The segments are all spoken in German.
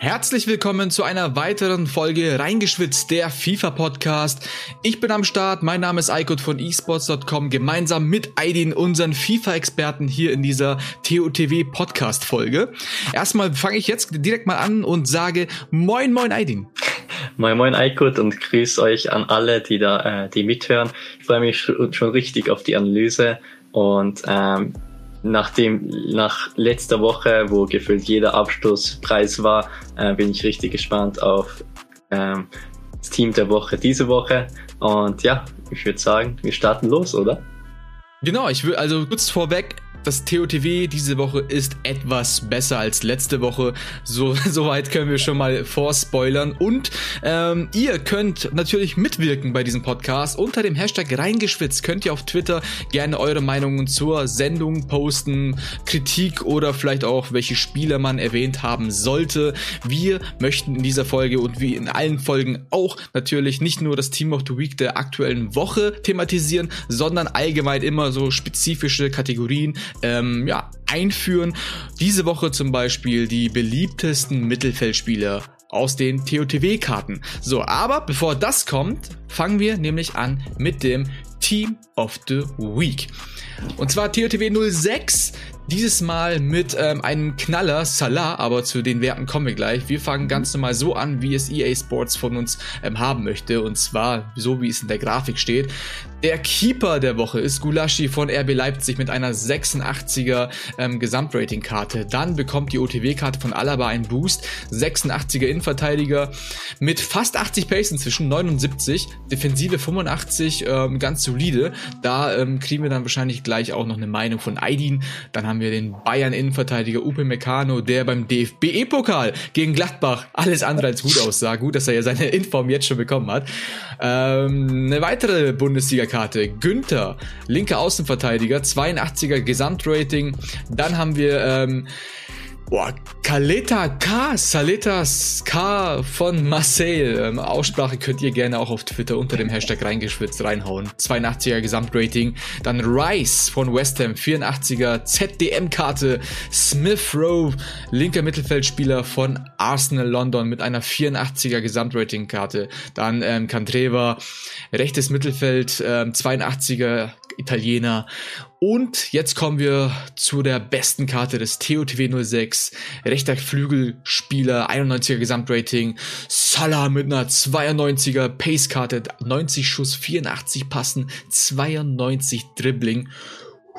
Herzlich willkommen zu einer weiteren Folge Reingeschwitzt, der FIFA-Podcast. Ich bin am Start, mein Name ist Eikut von esports.com, gemeinsam mit Aidin, unseren FIFA-Experten hier in dieser TOTW-Podcast-Folge. Erstmal fange ich jetzt direkt mal an und sage Moin Moin Aidin. Moin Moin Eikut und grüß euch an alle, die da, äh, die mithören. Ich freue mich schon richtig auf die Analyse und ähm, Nachdem, nach letzter Woche, wo gefühlt jeder Abschlusspreis war, äh, bin ich richtig gespannt auf ähm, das Team der Woche diese Woche. Und ja, ich würde sagen, wir starten los, oder? Genau, ich will also kurz vorweg, das TOTW diese Woche ist etwas besser als letzte Woche. So, soweit können wir schon mal vorspoilern. Und ähm, ihr könnt natürlich mitwirken bei diesem Podcast. Unter dem Hashtag reingeschwitzt könnt ihr auf Twitter gerne eure Meinungen zur Sendung posten, Kritik oder vielleicht auch welche Spieler man erwähnt haben sollte. Wir möchten in dieser Folge und wie in allen Folgen auch natürlich nicht nur das Team of the Week der aktuellen Woche thematisieren, sondern allgemein immer so spezifische Kategorien ähm, ja, einführen. Diese Woche zum Beispiel die beliebtesten Mittelfeldspieler aus den TOTW-Karten. So, aber bevor das kommt, fangen wir nämlich an mit dem Team of the Week. Und zwar TOTW 06, dieses Mal mit ähm, einem Knaller, Salah, aber zu den Werten kommen wir gleich. Wir fangen ganz normal so an, wie es EA Sports von uns ähm, haben möchte. Und zwar so, wie es in der Grafik steht. Der Keeper der Woche ist Gulaschi von RB Leipzig mit einer 86er ähm, Gesamtrating-Karte. Dann bekommt die OTW-Karte von Alaba einen Boost. 86er Innenverteidiger mit fast 80 Pace inzwischen, 79. Defensive 85, ähm, ganz solide. Da ähm, kriegen wir dann wahrscheinlich gleich auch noch eine Meinung von Aidin. Dann haben haben wir den Bayern-Innenverteidiger Upe Meccano, der beim DFB-Pokal gegen Gladbach alles andere als gut aussah. Gut, dass er ja seine Inform jetzt schon bekommen hat. Ähm, eine weitere Bundesliga-Karte. Günther, linker Außenverteidiger, 82er Gesamtrating. Dann haben wir ähm, Boah, Kaleta K, Saletas K von Marseille. Ähm, Aussprache könnt ihr gerne auch auf Twitter unter dem Hashtag reingeschwitzt reinhauen. 82er Gesamtrating. Dann Rice von West Ham, 84er ZDM-Karte. Smith Rowe, linker Mittelfeldspieler von Arsenal London mit einer 84er Gesamtrating-Karte. Dann ähm, Cantreva, rechtes Mittelfeld, ähm, 82er Italiener. Und jetzt kommen wir zu der besten Karte des TOTW 06. Rechter Flügelspieler, 91er Gesamtrating. Salah mit einer 92er Pace-Karte, 90 Schuss, 84 Passen, 92 Dribbling.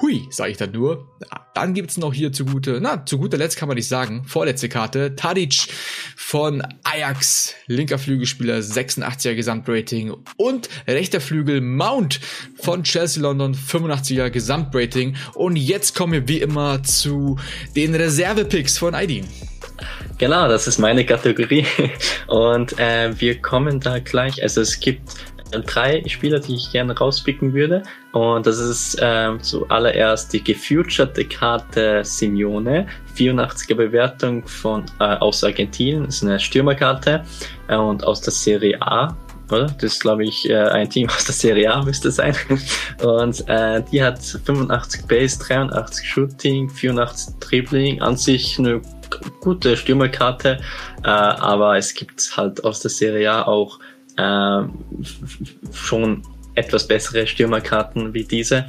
Hui, sage ich dann nur. Dann gibt's noch hier zu gute, na, zu guter Letzt kann man nicht sagen, vorletzte Karte, Tadic von Ajax, linker Flügelspieler, 86er Gesamtrating und rechter Flügel Mount von Chelsea London, 85er Gesamtrating. Und jetzt kommen wir wie immer zu den Reservepicks von Aidin. Genau, das ist meine Kategorie. Und äh, wir kommen da gleich. Also es gibt drei Spieler, die ich gerne rauspicken würde. Und das ist ähm, zuallererst die gefeaturete Karte Simeone, 84er Bewertung von äh, aus Argentinien, das ist eine Stürmerkarte äh, und aus der Serie A. Oder? Das ist, glaube ich, äh, ein Team aus der Serie A müsste sein. Und äh, die hat 85 Base, 83 Shooting, 84 Dribbling. An sich eine gute Stürmerkarte, äh, aber es gibt halt aus der Serie A auch schon etwas bessere Stürmerkarten wie diese.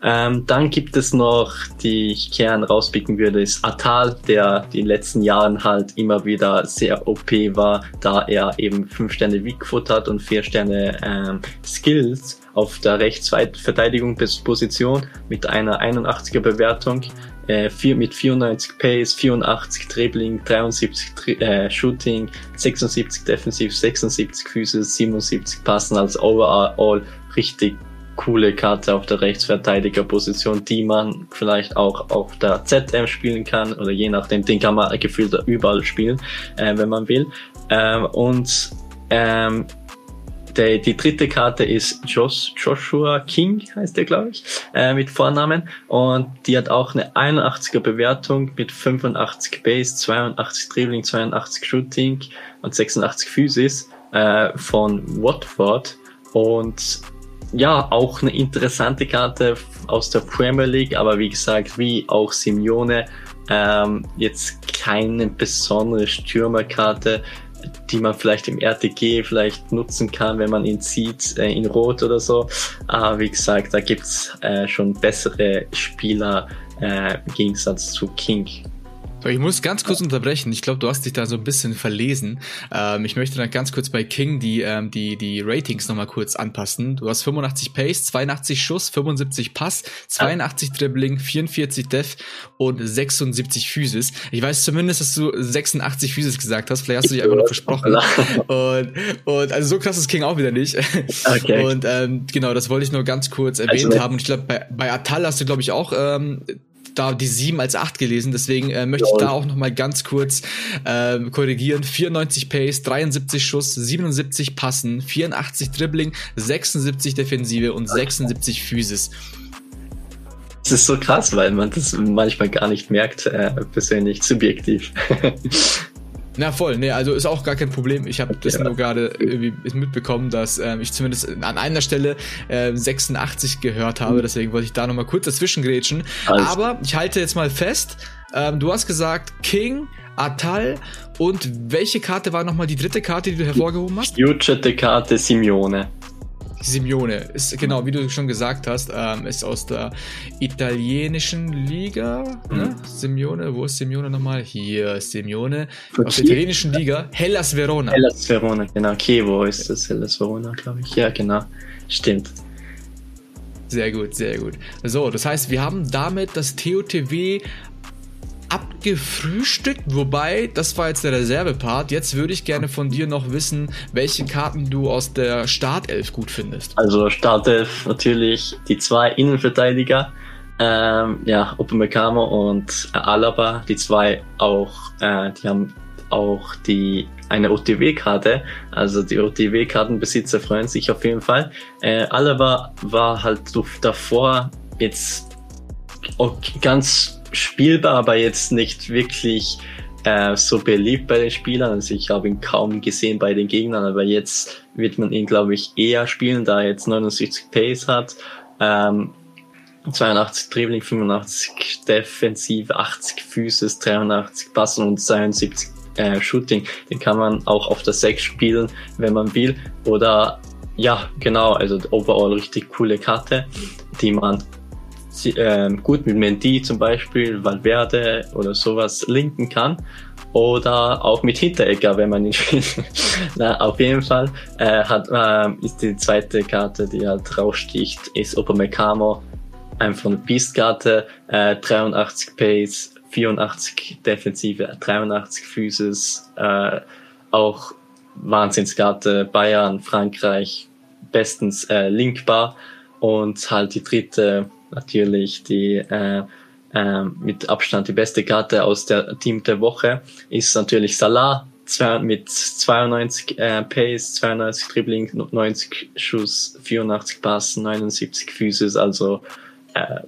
Ähm, dann gibt es noch, die ich gern rauspicken würde, ist Atal, der in den letzten Jahren halt immer wieder sehr OP war, da er eben 5 Sterne Weakfoot hat und 4 Sterne ähm, Skills auf der Rechtsverteidigungsposition mit einer 81er Bewertung äh, vier, mit 94 Pace, 84 Dribbling, 73 äh, Shooting, 76 Defensiv, 76 Füße, 77 Passen als overall richtig coole Karte auf der Rechtsverteidigerposition, die man vielleicht auch auf der ZM spielen kann oder je nachdem, den kann man gefühlt überall spielen, äh, wenn man will. Ähm, und ähm, der, die dritte Karte ist Josh, Joshua King, heißt der, glaube ich, äh, mit Vornamen. Und die hat auch eine 81er Bewertung mit 85 Base, 82 Dribbling, 82 Shooting und 86 Physis äh, von Watford. Und ja, auch eine interessante Karte aus der Premier League, aber wie gesagt, wie auch Simeone, ähm, jetzt keine besondere Stürmerkarte, die man vielleicht im RTG vielleicht nutzen kann, wenn man ihn sieht, äh, in Rot oder so. Aber wie gesagt, da gibt's äh, schon bessere Spieler äh, im Gegensatz zu King. Ich muss ganz kurz unterbrechen. Ich glaube, du hast dich da so ein bisschen verlesen. Ähm, ich möchte dann ganz kurz bei King die, ähm, die, die Ratings nochmal kurz anpassen. Du hast 85 Pace, 82 Schuss, 75 Pass, 82 Dribbling, 44 Def und 76 Physis. Ich weiß zumindest, dass du 86 Physis gesagt hast. Vielleicht hast du dich einfach noch versprochen. Und, und also so krass ist King auch wieder nicht. Okay. Und ähm, genau, das wollte ich nur ganz kurz erwähnt also, haben. Und ich glaube, bei, bei Atal hast du, glaube ich, auch ähm, da die 7 als 8 gelesen, deswegen äh, möchte ich da auch noch mal ganz kurz äh, korrigieren. 94 Pace, 73 Schuss, 77 Passen, 84 Dribbling, 76 Defensive und 76 Physis. Das ist so krass, weil man das manchmal gar nicht merkt, äh, persönlich subjektiv. Na voll, nee, also ist auch gar kein Problem. Ich habe das ja. nur gerade irgendwie mitbekommen, dass ähm, ich zumindest an einer Stelle äh, 86 gehört habe, mhm. deswegen wollte ich da nochmal kurz dazwischen grätschen. Also. Aber ich halte jetzt mal fest, ähm, du hast gesagt King, Atal und welche Karte war nochmal die dritte Karte, die du hervorgehoben hast? Future Karte Simeone. Simeone ist genau, wie du schon gesagt hast, ähm, ist aus der italienischen Liga. Ne? Mhm. Simeone, wo ist Simeone nochmal? Hier ist Simeone. Okay. Aus der italienischen Liga. Hellas Verona. Hellas Verona, genau. Chievo ist das, Hellas Verona, glaube ich. Ja, genau. Stimmt. Sehr gut, sehr gut. So, das heißt, wir haben damit das TOTW abgefrühstückt, wobei, das war jetzt der Reservepart. Jetzt würde ich gerne von dir noch wissen, welche Karten du aus der Startelf gut findest. Also Startelf natürlich die zwei Innenverteidiger, ähm, ja, Upamecano und Alaba, die zwei auch, äh, die haben auch die eine OTW-Karte, also die OTW-Kartenbesitzer freuen sich auf jeden Fall. Äh, Alaba war halt davor jetzt ganz spielbar, aber jetzt nicht wirklich äh, so beliebt bei den Spielern. Also ich habe ihn kaum gesehen bei den Gegnern, aber jetzt wird man ihn, glaube ich, eher spielen, da er jetzt 69 Pace hat. Ähm, 82 Dribbling, 85 Defensive, 80 Physis, 83 Passen und 72 äh, Shooting. Den kann man auch auf der 6 spielen, wenn man will. Oder ja, genau, also overall richtig coole Karte, die man äh, gut mit Mendy zum Beispiel, Valverde oder sowas linken kann. Oder auch mit Hinteregger, wenn man ihn spielt. Na, auf jeden Fall äh, hat, äh, ist die zweite Karte, die halt raussticht, ist Upamecano. Einfach eine Beast-Karte, äh, 83 Pace, 84 Defensive, 83 Physis, äh, auch Wahnsinnskarte, Bayern, Frankreich, bestens äh, linkbar und halt die dritte natürlich die äh, äh, mit Abstand die beste Karte aus der Team der Woche ist natürlich Salah zwei, mit 92 äh, Pace, 92 Dribbling, 90 Schuss, 84 Passen, 79 Physis, also äh,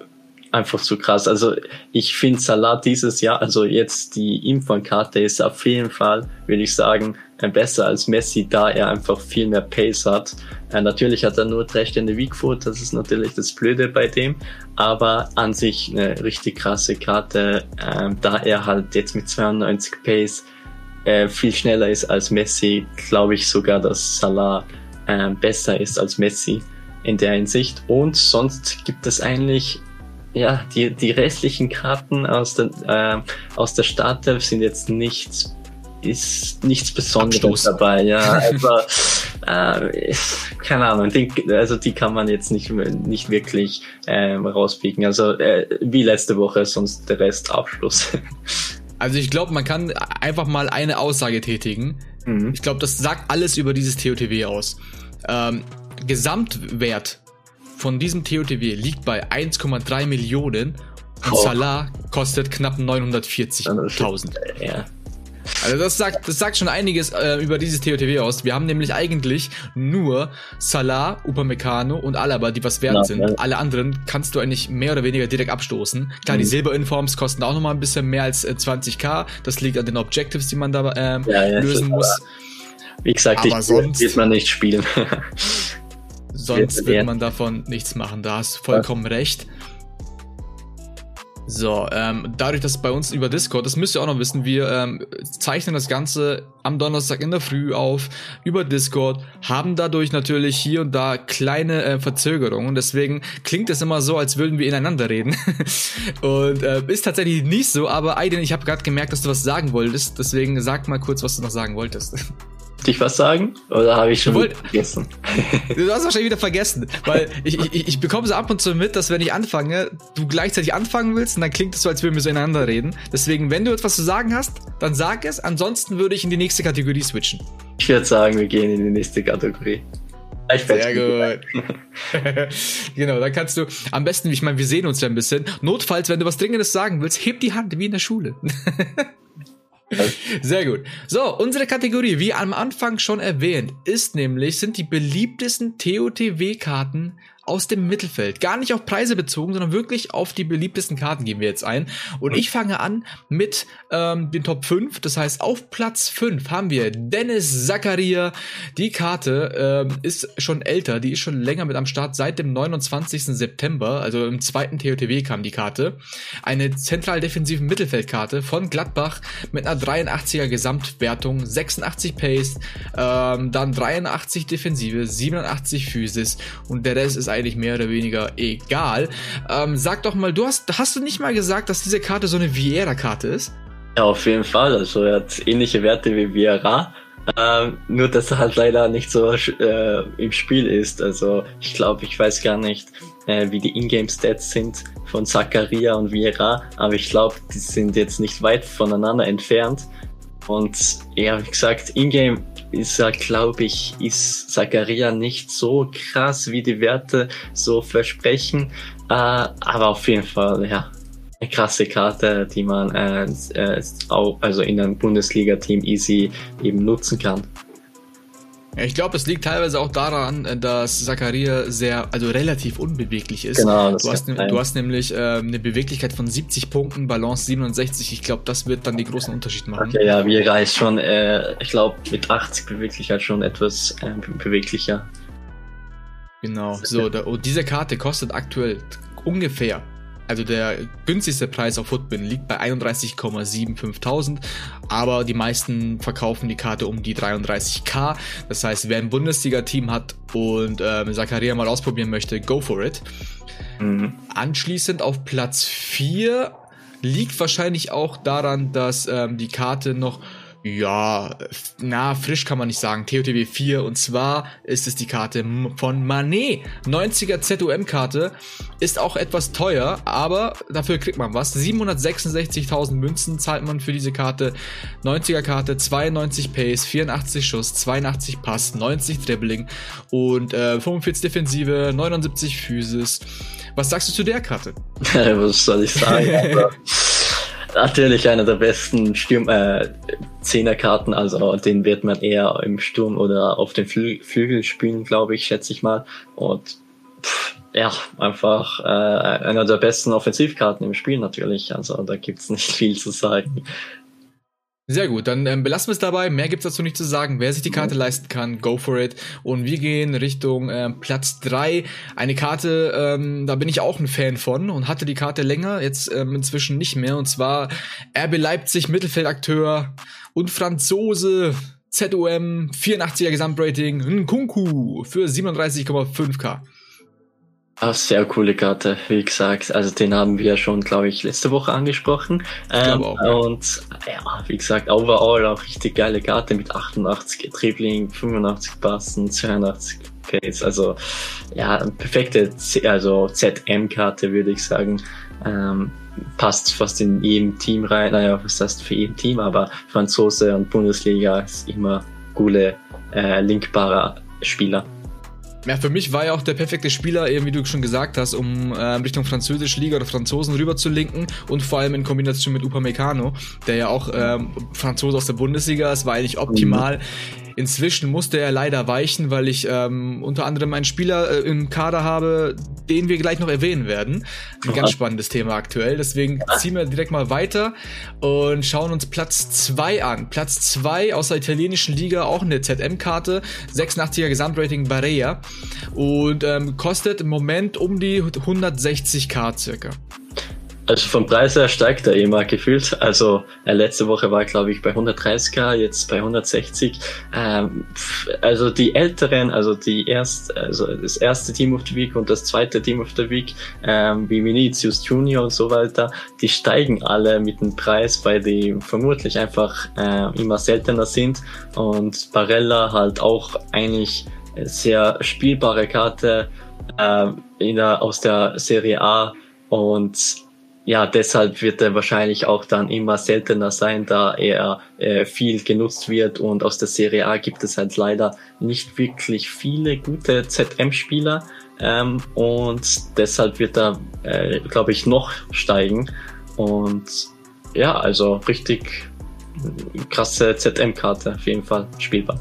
einfach zu krass. Also ich finde Salah dieses Jahr, also jetzt die Info-Karte ist auf jeden Fall, würde ich sagen, besser als Messi, da er einfach viel mehr Pace hat. Äh, natürlich hat er nur drei Stände Weakfoot, das ist natürlich das Blöde bei dem, aber an sich eine richtig krasse Karte, äh, da er halt jetzt mit 92 Pace äh, viel schneller ist als Messi, glaube ich sogar, dass Salah äh, besser ist als Messi in der Hinsicht. Und sonst gibt es eigentlich ja, die, die restlichen Karten aus der, äh, aus der Startelf sind jetzt nichts, ist nichts Besonderes Abstoß. dabei, ja. Aber, äh, keine Ahnung, die, also die kann man jetzt nicht, nicht wirklich äh, rauspicken. Also äh, wie letzte Woche, sonst der Rest Abschluss. Also ich glaube, man kann einfach mal eine Aussage tätigen. Mhm. Ich glaube, das sagt alles über dieses TOTW aus. Ähm, Gesamtwert von diesem TOTW liegt bei 1,3 Millionen und oh. Salah kostet knapp 940.000. Ja. Also das sagt, das sagt schon einiges äh, über dieses TOTW aus. Wir haben nämlich eigentlich nur Salah, Upamecano und Alaba, die was wert ja, sind. Ja. Alle anderen kannst du eigentlich mehr oder weniger direkt abstoßen. Klar, mhm. die Silberinforms kosten auch nochmal ein bisschen mehr als äh, 20k. Das liegt an den Objectives, die man da äh, ja, lösen muss. Wie gesagt, aber ich sonst wird man nicht spielen. Sonst wird man davon nichts machen. Da hast du vollkommen recht. So, ähm, dadurch, dass bei uns über Discord, das müsst ihr auch noch wissen, wir ähm, zeichnen das Ganze am Donnerstag in der Früh auf über Discord, haben dadurch natürlich hier und da kleine äh, Verzögerungen. Deswegen klingt es immer so, als würden wir ineinander reden. und äh, ist tatsächlich nicht so, aber Aiden, ich habe gerade gemerkt, dass du was sagen wolltest. Deswegen sag mal kurz, was du noch sagen wolltest. dich was sagen? Oder habe ich schon wollt, vergessen? Du hast wahrscheinlich wieder vergessen, weil ich, ich, ich bekomme so ab und zu mit, dass wenn ich anfange, du gleichzeitig anfangen willst und dann klingt es so, als würden wir so ineinander reden. Deswegen, wenn du etwas zu sagen hast, dann sag es. Ansonsten würde ich in die nächste Kategorie switchen. Ich würde sagen, wir gehen in die nächste Kategorie. Sehr gut. genau, dann kannst du am besten, ich meine, wir sehen uns ja ein bisschen. Notfalls, wenn du was Dringendes sagen willst, heb die Hand wie in der Schule. Sehr gut. So, unsere Kategorie, wie am Anfang schon erwähnt, ist nämlich, sind die beliebtesten TOTW-Karten aus dem Mittelfeld. Gar nicht auf Preise bezogen, sondern wirklich auf die beliebtesten Karten gehen wir jetzt ein. Und ich fange an mit ähm, den Top 5. Das heißt, auf Platz 5 haben wir Dennis Zakaria. Die Karte ähm, ist schon älter, die ist schon länger mit am Start, seit dem 29. September, also im zweiten TOTW kam die Karte. Eine zentral defensive Mittelfeldkarte von Gladbach mit einer 83er Gesamtwertung, 86 Pace, ähm, dann 83 Defensive, 87 Physis und der Rest ist eigentlich eigentlich mehr oder weniger egal. Ähm, sag doch mal, du hast, hast du nicht mal gesagt, dass diese Karte so eine Vieira-Karte ist? Ja, auf jeden Fall. Also er hat ähnliche Werte wie Vieira. Ähm, nur dass er halt leider nicht so äh, im Spiel ist. Also ich glaube, ich weiß gar nicht, äh, wie die Ingame-Stats sind von Zakaria und Vieira, aber ich glaube, die sind jetzt nicht weit voneinander entfernt. Und ja, wie gesagt, Ingame ist er, glaube ich, ist Zakaria nicht so krass, wie die Werte so versprechen. Äh, aber auf jeden Fall, ja, eine krasse Karte, die man äh, äh, auch also in einem Bundesliga-Team easy eben nutzen kann. Ich glaube, es liegt teilweise auch daran, äh, dass Zakaria sehr, also relativ unbeweglich ist. Genau. Du hast, du hast nämlich äh, eine Beweglichkeit von 70 Punkten, Balance 67. Ich glaube, das wird dann den großen Unterschied machen. Okay, ja, Vieira ist schon, äh, ich glaube, mit 80 Beweglichkeit schon etwas äh, beweglicher. Genau, so, da, und diese Karte kostet aktuell ungefähr also der günstigste Preis auf Footbin liegt bei 31,75.000, aber die meisten verkaufen die Karte um die 33k. Das heißt, wer ein Bundesliga-Team hat und ähm, Zakaria mal ausprobieren möchte, go for it. Mhm. Anschließend auf Platz 4 liegt wahrscheinlich auch daran, dass ähm, die Karte noch ja, na, frisch kann man nicht sagen. TOTW 4 und zwar ist es die Karte von Manet. 90er ZUM-Karte ist auch etwas teuer, aber dafür kriegt man was. 766.000 Münzen zahlt man für diese Karte. 90er Karte, 92 Pace, 84 Schuss, 82 Pass, 90 Dribbling und äh, 45 Defensive, 79 Physis. Was sagst du zu der Karte? Was soll ich sagen? Natürlich einer der besten Sturm äh, Zehnerkarten, also den wird man eher im Sturm oder auf den Flü Flügel spielen, glaube ich, schätze ich mal. Und pff, ja, einfach äh, einer der besten Offensivkarten im Spiel natürlich. Also da gibt's nicht viel zu sagen. Sehr gut, dann ähm, belassen wir es dabei. Mehr gibt's dazu nicht zu sagen. Wer sich die Karte mhm. leisten kann, go for it. Und wir gehen Richtung ähm, Platz drei. Eine Karte, ähm, da bin ich auch ein Fan von und hatte die Karte länger, jetzt ähm, inzwischen nicht mehr. Und zwar RB Leipzig, Mittelfeldakteur und Franzose. ZOM, 84er Gesamtrating, Nkunku für 37,5k. Ah, sehr coole Karte, wie gesagt. Also den haben wir schon, glaube ich, letzte Woche angesprochen. Ähm, auch, ja. Und ja, wie gesagt, overall auch richtig geile Karte mit 88 Dribbling, 85 Passen, 82 Pace. Also ja, perfekte also ZM-Karte, würde ich sagen. Ähm, passt fast in jedem Team rein. Naja, was heißt für jeden Team, aber Franzose und Bundesliga ist immer coole, äh, linkbarer Spieler. Ja, für mich war ja auch der perfekte Spieler, eben wie du schon gesagt hast, um äh, Richtung französische Liga oder Franzosen rüber zu linken und vor allem in Kombination mit Upamecano, der ja auch ähm, Franzose aus der Bundesliga ist, war eigentlich optimal. Mhm. Inzwischen musste er leider weichen, weil ich ähm, unter anderem einen Spieler äh, im Kader habe, den wir gleich noch erwähnen werden. Ein ganz spannendes Thema aktuell. Deswegen ziehen wir direkt mal weiter und schauen uns Platz 2 an. Platz 2 aus der italienischen Liga, auch eine ZM-Karte. 86er Gesamtrating Barea. Und ähm, kostet im Moment um die 160k circa. Also vom Preis her steigt er immer gefühlt. Also äh, letzte Woche war glaube ich bei 130k, jetzt bei 160. Ähm, also die älteren, also die erst, also das erste Team of the Week und das zweite Team of the Week, ähm, wie Vinicius Junior und so weiter, die steigen alle mit dem Preis, weil die vermutlich einfach äh, immer seltener sind und Barella halt auch eigentlich sehr spielbare Karte äh, in der, aus der Serie A und ja, deshalb wird er wahrscheinlich auch dann immer seltener sein, da er äh, viel genutzt wird. Und aus der Serie A gibt es halt leider nicht wirklich viele gute ZM-Spieler ähm, und deshalb wird er, äh, glaube ich, noch steigen. Und ja, also richtig krasse ZM-Karte auf jeden Fall spielbar.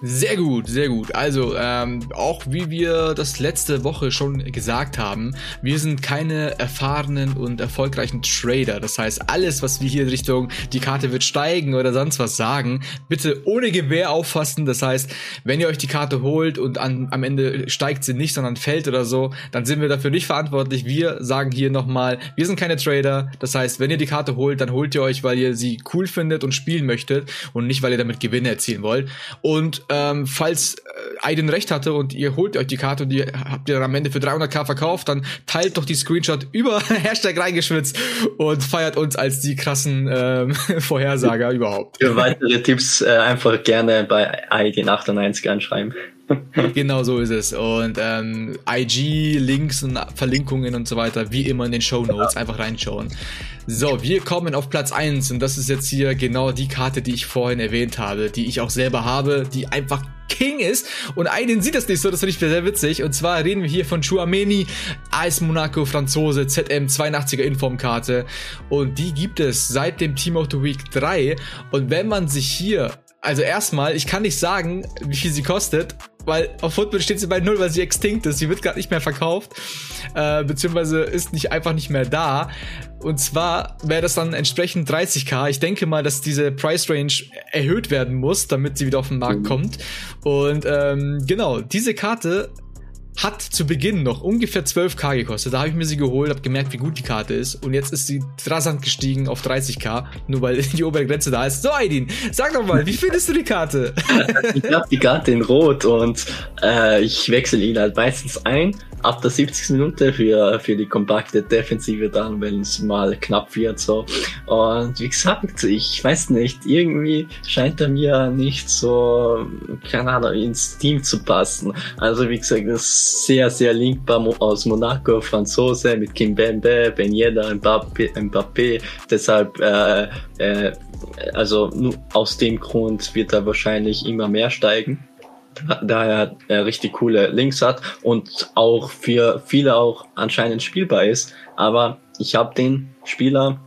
Sehr gut, sehr gut. Also, ähm, auch wie wir das letzte Woche schon gesagt haben, wir sind keine erfahrenen und erfolgreichen Trader. Das heißt, alles, was wir hier in Richtung die Karte wird steigen oder sonst was sagen, bitte ohne Gewehr auffassen. Das heißt, wenn ihr euch die Karte holt und an, am Ende steigt sie nicht, sondern fällt oder so, dann sind wir dafür nicht verantwortlich. Wir sagen hier nochmal, wir sind keine Trader. Das heißt, wenn ihr die Karte holt, dann holt ihr euch, weil ihr sie cool findet und spielen möchtet und nicht, weil ihr damit Gewinne erzielen wollt. Und ähm, falls äh, Aiden recht hatte und ihr holt euch die Karte und die habt ihr dann am Ende für 300k verkauft, dann teilt doch die Screenshot über Hashtag reingeschwitzt und feiert uns als die krassen ähm, Vorhersager überhaupt. Für weitere Tipps äh, einfach gerne bei Aiden 98 anschreiben. genau so ist es. Und ähm, IG, Links und Verlinkungen und so weiter, wie immer in den Show Notes, einfach reinschauen. So, wir kommen auf Platz 1 und das ist jetzt hier genau die Karte, die ich vorhin erwähnt habe, die ich auch selber habe, die einfach King ist. Und einen sieht das nicht so, das finde ich sehr witzig. Und zwar reden wir hier von Chouameni, AS Monaco Franzose, ZM 82er Informkarte. Und die gibt es seit dem Team of the Week 3 und wenn man sich hier also erstmal, ich kann nicht sagen, wie viel sie kostet, weil auf Football steht sie bei null, weil sie extinkt ist. Sie wird gerade nicht mehr verkauft, äh, beziehungsweise ist nicht einfach nicht mehr da. Und zwar wäre das dann entsprechend 30k. Ich denke mal, dass diese Price Range erhöht werden muss, damit sie wieder auf den Markt mhm. kommt. Und ähm, genau, diese Karte hat zu Beginn noch ungefähr 12k gekostet. Da habe ich mir sie geholt, habe gemerkt, wie gut die Karte ist. Und jetzt ist sie rasant gestiegen auf 30k, nur weil die obere Grenze da ist. So, Aidin, sag doch mal, wie findest du die Karte? ich habe die Karte in Rot und äh, ich wechsle ihn halt meistens ein ab der 70. Minute für, für die kompakte Defensive dann, wenn es mal knapp wird, so. Und wie gesagt, ich weiß nicht, irgendwie scheint er mir nicht so, keine Ahnung, ins Team zu passen. Also, wie gesagt, das sehr, sehr linkbar aus Monaco, Franzose mit Kim Bembe, Ben Yedda, Mbappé, Mbappé. Deshalb, äh, äh, also, aus dem Grund wird er wahrscheinlich immer mehr steigen da er äh, richtig coole Links hat und auch für viele auch anscheinend spielbar ist. Aber ich habe den Spieler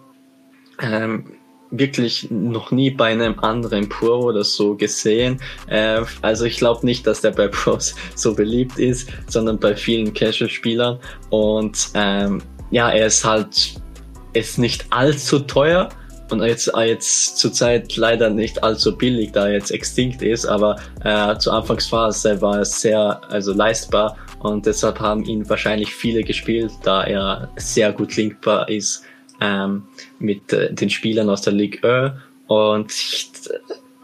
ähm, wirklich noch nie bei einem anderen Pro oder so gesehen. Äh, also ich glaube nicht, dass der bei Pros so beliebt ist, sondern bei vielen Casual-Spielern. Und ähm, ja, er ist halt ist nicht allzu teuer, und jetzt, jetzt zurzeit leider nicht allzu billig, da er jetzt extinct ist, aber äh, zur Anfangsphase war es sehr also leistbar und deshalb haben ihn wahrscheinlich viele gespielt, da er sehr gut linkbar ist ähm, mit äh, den Spielern aus der Ligue 1 und ich,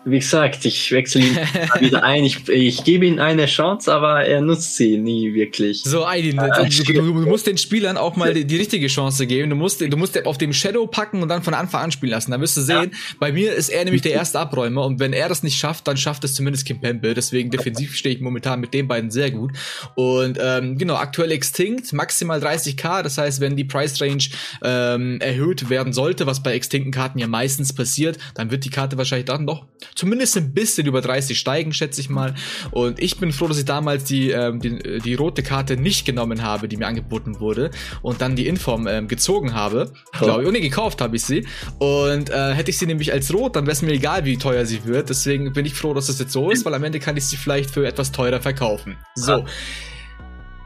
wie gesagt, ich wechsle ihn wieder ein. Ich, ich gebe ihm eine Chance, aber er nutzt sie nie wirklich. So, Aidin, ah, du, du, du, musst den Spielern auch mal die, die, richtige Chance geben. Du musst, du musst auf dem Shadow packen und dann von Anfang an spielen lassen. Dann wirst du sehen, ja. bei mir ist er nämlich der erste Abräumer und wenn er das nicht schafft, dann schafft es zumindest Kim Pembe. Deswegen defensiv stehe ich momentan mit den beiden sehr gut. Und ähm, genau, aktuell Extinct, maximal 30k. Das heißt, wenn die Price Range ähm, erhöht werden sollte, was bei extinkten Karten ja meistens passiert, dann wird die Karte wahrscheinlich dann noch zumindest ein bisschen über 30 steigen, schätze ich mal. Und ich bin froh, dass ich damals die, ähm, die, die rote Karte nicht genommen habe, die mir angeboten wurde und dann die Inform ähm, gezogen habe, glaube ich. Und nee, gekauft habe ich sie. Und äh, hätte ich sie nämlich als rot, dann wäre es mir egal, wie teuer sie wird. Deswegen bin ich froh, dass das jetzt so ist, weil am Ende kann ich sie vielleicht für etwas teurer verkaufen. So. Ah.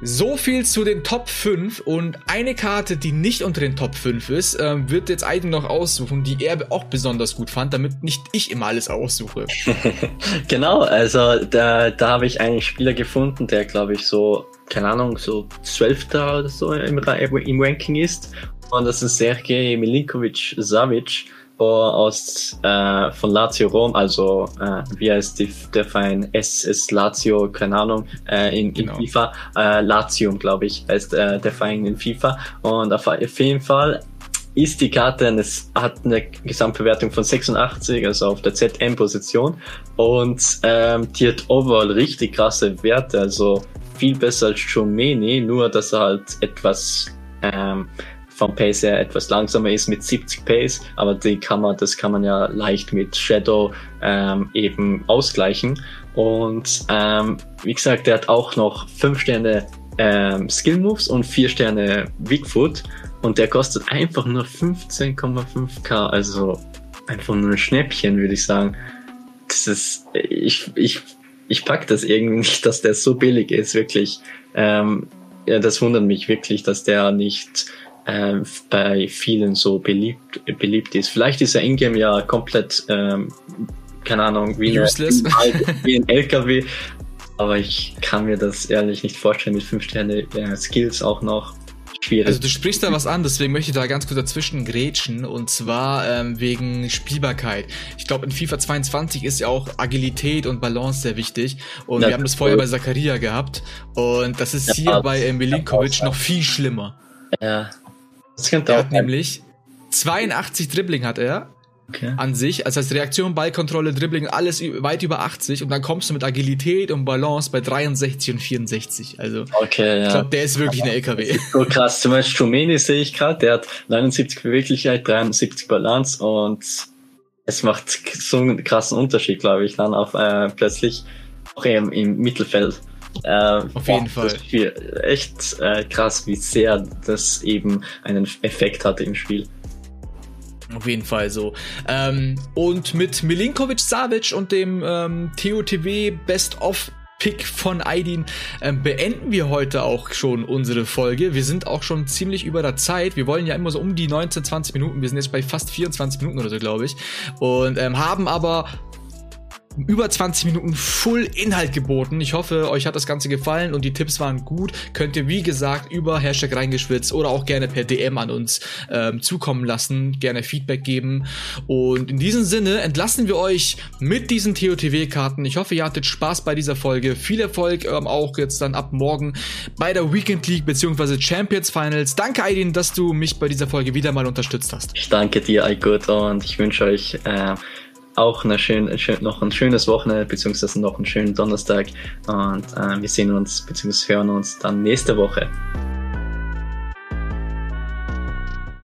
So viel zu den Top 5 und eine Karte, die nicht unter den Top 5 ist, äh, wird jetzt Aiden noch aussuchen, die er auch besonders gut fand, damit nicht ich immer alles aussuche. genau, also da, da habe ich einen Spieler gefunden, der glaube ich so, keine Ahnung, so 12. oder so im, im Ranking ist Und das ist Sergej Milinkovic Savic aus äh, von Lazio Rom, also äh, wie heißt die, der Verein? S ist Lazio, keine Ahnung, äh, in, genau. in FIFA. Äh, Latium, glaube ich, heißt äh, der Verein in FIFA. Und auf jeden Fall ist die Karte, es hat eine Gesamtbewertung von 86, also auf der ZM-Position. Und ähm, die hat overall richtig krasse Werte, also viel besser als Chomeni, nur dass er halt etwas ähm, vom Pace her etwas langsamer ist mit 70 Pace, aber die kann man, das kann man ja leicht mit Shadow ähm, eben ausgleichen. Und ähm, wie gesagt, der hat auch noch 5 Sterne ähm, Skill Moves und 4 Sterne Weakfoot und der kostet einfach nur 15,5k, also einfach nur ein Schnäppchen, würde ich sagen. Das ist, ich, ich, ich pack das irgendwie nicht, dass der so billig ist, wirklich. Ähm, ja, das wundert mich wirklich, dass der nicht äh, bei vielen so beliebt, beliebt ist. Vielleicht ist er Ingame ja komplett, ähm, keine Ahnung, wie, eine, wie ein LKW, aber ich kann mir das ehrlich nicht vorstellen mit 5 Sterne äh, Skills auch noch. Schwierig. Also du sprichst da was an, deswegen möchte ich da ganz kurz dazwischen grätschen und zwar ähm, wegen Spielbarkeit. Ich glaube in FIFA 22 ist ja auch Agilität und Balance sehr wichtig und ja, wir haben das vorher bei Zakaria gehabt und das ist ja, hier bei äh, Milinkovic noch viel schlimmer. Ja, das könnte er auch hat nämlich 82 Dribbling hat er. Okay. An sich, also als Reaktion, Ballkontrolle, Dribbling, alles weit über 80 und dann kommst du mit Agilität und Balance bei 63 und 64. Also, okay, ja. ich glaube, der ist wirklich eine LKW. So krass. Zum Beispiel Chomeni sehe ich gerade, der hat 79 Beweglichkeit, 73 Balance und es macht so einen krassen Unterschied, glaube ich, dann auf äh, plötzlich auch eben im Mittelfeld. Äh, Auf jeden Fall. Spiel, echt äh, krass, wie sehr das eben einen Effekt hatte im Spiel. Auf jeden Fall so. Ähm, und mit Milinkovic Savic und dem ähm, TOTW Best of Pick von Aidin ähm, beenden wir heute auch schon unsere Folge. Wir sind auch schon ziemlich über der Zeit. Wir wollen ja immer so um die 19, 20 Minuten. Wir sind jetzt bei fast 24 Minuten oder so, glaube ich. Und ähm, haben aber über 20 Minuten Full Inhalt geboten. Ich hoffe, euch hat das Ganze gefallen und die Tipps waren gut. Könnt ihr, wie gesagt, über Hashtag reingeschwitzt oder auch gerne per DM an uns ähm, zukommen lassen, gerne Feedback geben. Und in diesem Sinne entlassen wir euch mit diesen TOTW-Karten. Ich hoffe, ihr hattet Spaß bei dieser Folge. Viel Erfolg ähm, auch jetzt dann ab morgen bei der Weekend League bzw. Champions Finals. Danke, Aidin, dass du mich bei dieser Folge wieder mal unterstützt hast. Ich danke dir, Aykut, und ich wünsche euch äh, auch eine schön, noch ein schönes Wochenende, beziehungsweise noch einen schönen Donnerstag. Und äh, wir sehen uns, beziehungsweise hören uns dann nächste Woche.